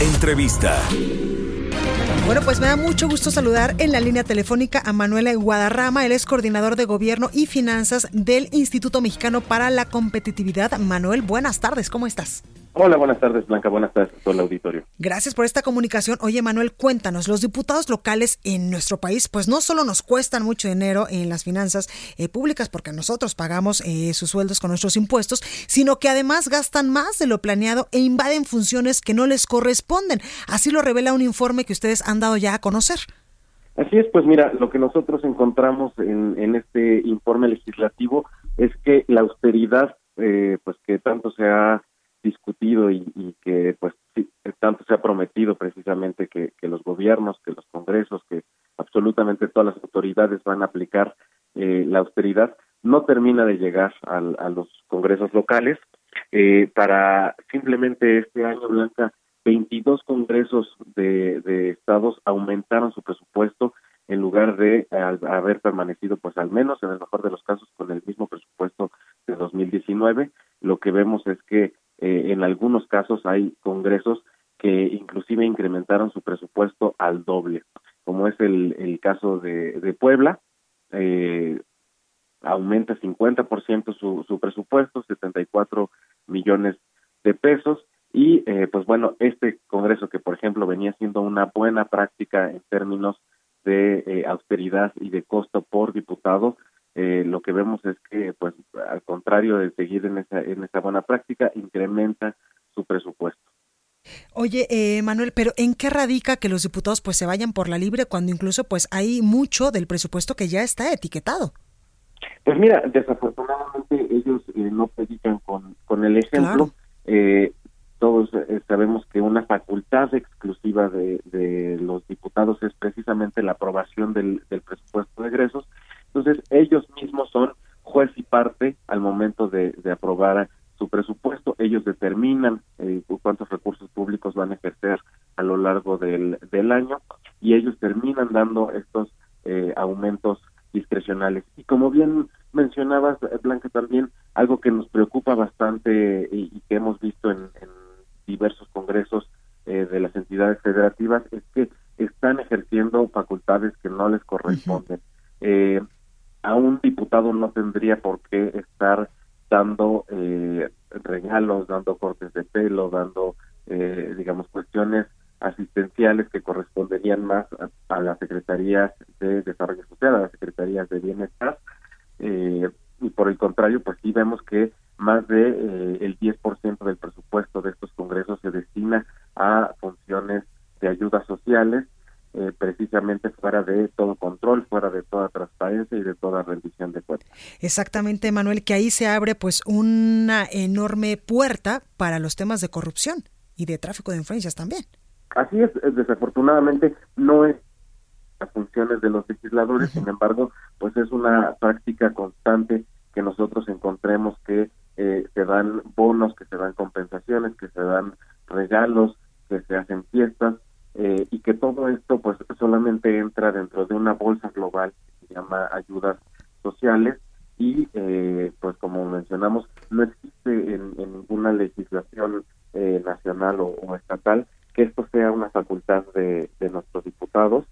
Entrevista. Bueno, pues me da mucho gusto saludar en la línea telefónica a Manuela Guadarrama. Él es coordinador de Gobierno y Finanzas del Instituto Mexicano para la Competitividad. Manuel, buenas tardes, ¿cómo estás? Hola, buenas tardes, Blanca. Buenas tardes a todo el auditorio. Gracias por esta comunicación. Oye, Manuel, cuéntanos, los diputados locales en nuestro país, pues no solo nos cuestan mucho dinero en las finanzas eh, públicas, porque nosotros pagamos eh, sus sueldos con nuestros impuestos, sino que además gastan más de lo planeado e invaden funciones que no les corresponden. Así lo revela un informe que ustedes han dado ya a conocer. Así es, pues mira, lo que nosotros encontramos en, en este informe legislativo es que la austeridad, eh, pues que tanto se ha discutido y, y que pues tanto se ha prometido precisamente que, los gobiernos, que los congresos, que absolutamente todas las autoridades van a aplicar eh, la austeridad, no termina de llegar al, a los congresos locales. Eh, para simplemente este año, Blanca, 22 congresos de, estados aumentaron su presupuesto en lugar de al, haber permanecido, pues al menos en el mejor de los casos, con el mismo presupuesto de 2019. Lo que vemos es que eh, en algunos casos hay congresos que inclusive incrementaron su presupuesto al doble, como es el, el caso de, de Puebla, eh, aumenta 50% su, su presupuesto, 74 millones de pesos, y eh, pues bueno, este Congreso que por ejemplo venía siendo una buena práctica en términos de eh, austeridad y de costo por diputado, eh, lo que vemos es que, pues, al contrario de seguir en esa, en esa buena práctica, incrementa su presupuesto. Oye, eh, Manuel, pero ¿en qué radica que los diputados pues se vayan por la libre cuando incluso pues hay mucho del presupuesto que ya está etiquetado? Pues mira, desafortunadamente ellos eh, no predican con, con el ejemplo. Claro. Eh, todos eh, sabemos que una facultad exclusiva de, de, los diputados es precisamente la aprobación del, del presupuesto de egresos entonces, ellos mismos son juez y parte al momento de, de aprobar su presupuesto. Ellos determinan eh, cuántos recursos públicos van a ejercer a lo largo del, del año y ellos terminan dando estos eh, aumentos discrecionales. Y como bien mencionabas, Blanca, también algo que nos preocupa bastante y, y que hemos visto en, en diversos congresos eh, de las entidades federativas es que están ejerciendo facultades que no les corresponden. Uh -huh. eh, a un diputado no tendría por qué estar dando eh, regalos, dando cortes de pelo, dando, eh, digamos, cuestiones asistenciales que corresponderían más a, las secretarías de desarrollo social, a las secretarías de bienestar. Eh, y por el contrario, pues sí vemos que más de eh, el 10% del presupuesto de estos congresos se destina a funciones de ayudas sociales eh, fuera de todo control, fuera de toda transparencia y de toda rendición de cuentas. Exactamente, Manuel, que ahí se abre pues una enorme puerta para los temas de corrupción y de tráfico de influencias también. Así es, desafortunadamente no es las funciones de los legisladores, sin embargo, pues es una práctica constante que nosotros encontremos que eh, se dan bonos, que se dan compensaciones, que se dan regalos, que se hacen fiestas, eh, y que todo esto pues solamente entra dentro de una bolsa global que se llama ayudas sociales y eh, pues como mencionamos no existe en, en ninguna legislación eh, nacional o, o, estatal que esto sea una facultad de, de nuestros diputados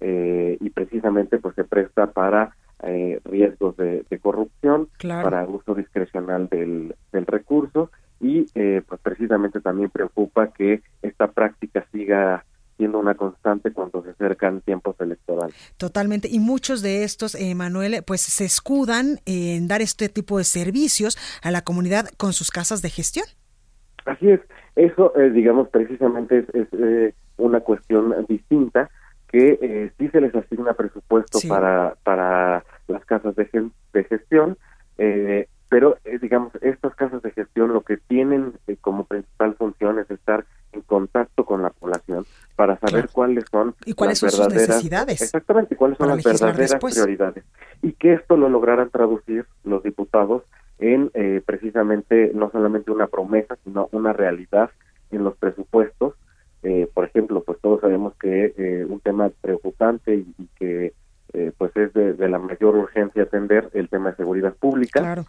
eh, y precisamente pues se presta para eh, riesgos de, de corrupción claro. para uso discrecional del, del recurso y eh, pues precisamente también preocupa que esta práctica siga siendo una constante cuando se acercan tiempos electorales. Totalmente. Y muchos de estos, eh, Manuel, pues se escudan en dar este tipo de servicios a la comunidad con sus casas de gestión. Así es. Eso, eh, digamos, precisamente es, es eh, una cuestión distinta que eh, sí se les asigna presupuesto sí. para, para las casas de, de gestión, eh, pero, eh, digamos, estas casas de gestión lo que tienen como principal saber cuáles son y cuáles las son verdaderas, sus necesidades exactamente cuáles son las verdaderas prioridades. Y que esto lo lograran traducir los diputados en eh, precisamente no solamente una promesa sino una realidad en los presupuestos. Eh, por ejemplo pues todos sabemos que eh, un tema preocupante y, y que eh, pues es de, de, la mayor urgencia atender el tema de seguridad pública. Claro.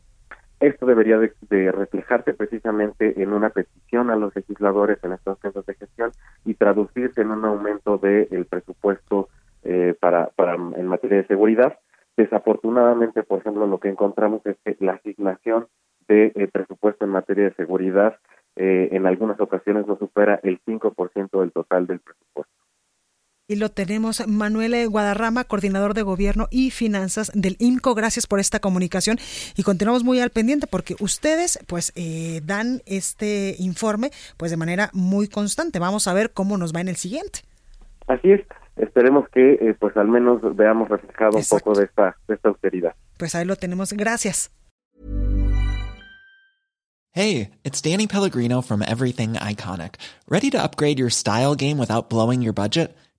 Esto debería de, de, reflejarse precisamente en una petición a los legisladores en estos casos de gestión y traducirse en un aumento del de presupuesto eh, para, para en materia de seguridad. Desafortunadamente, por ejemplo, lo que encontramos es que la asignación de eh, presupuesto en materia de seguridad eh, en algunas ocasiones no supera el 5% del total del presupuesto. Y lo tenemos Manuel Guadarrama, coordinador de gobierno y finanzas del INCO. Gracias por esta comunicación y continuamos muy al pendiente porque ustedes pues eh, dan este informe pues de manera muy constante. Vamos a ver cómo nos va en el siguiente. Así es. Esperemos que eh, pues al menos veamos reflejado Exacto. un poco de esta, de esta austeridad. Pues ahí lo tenemos. Gracias. Hey, it's Danny Pellegrino from Everything Iconic. ¿Ready to upgrade your style game without blowing your budget?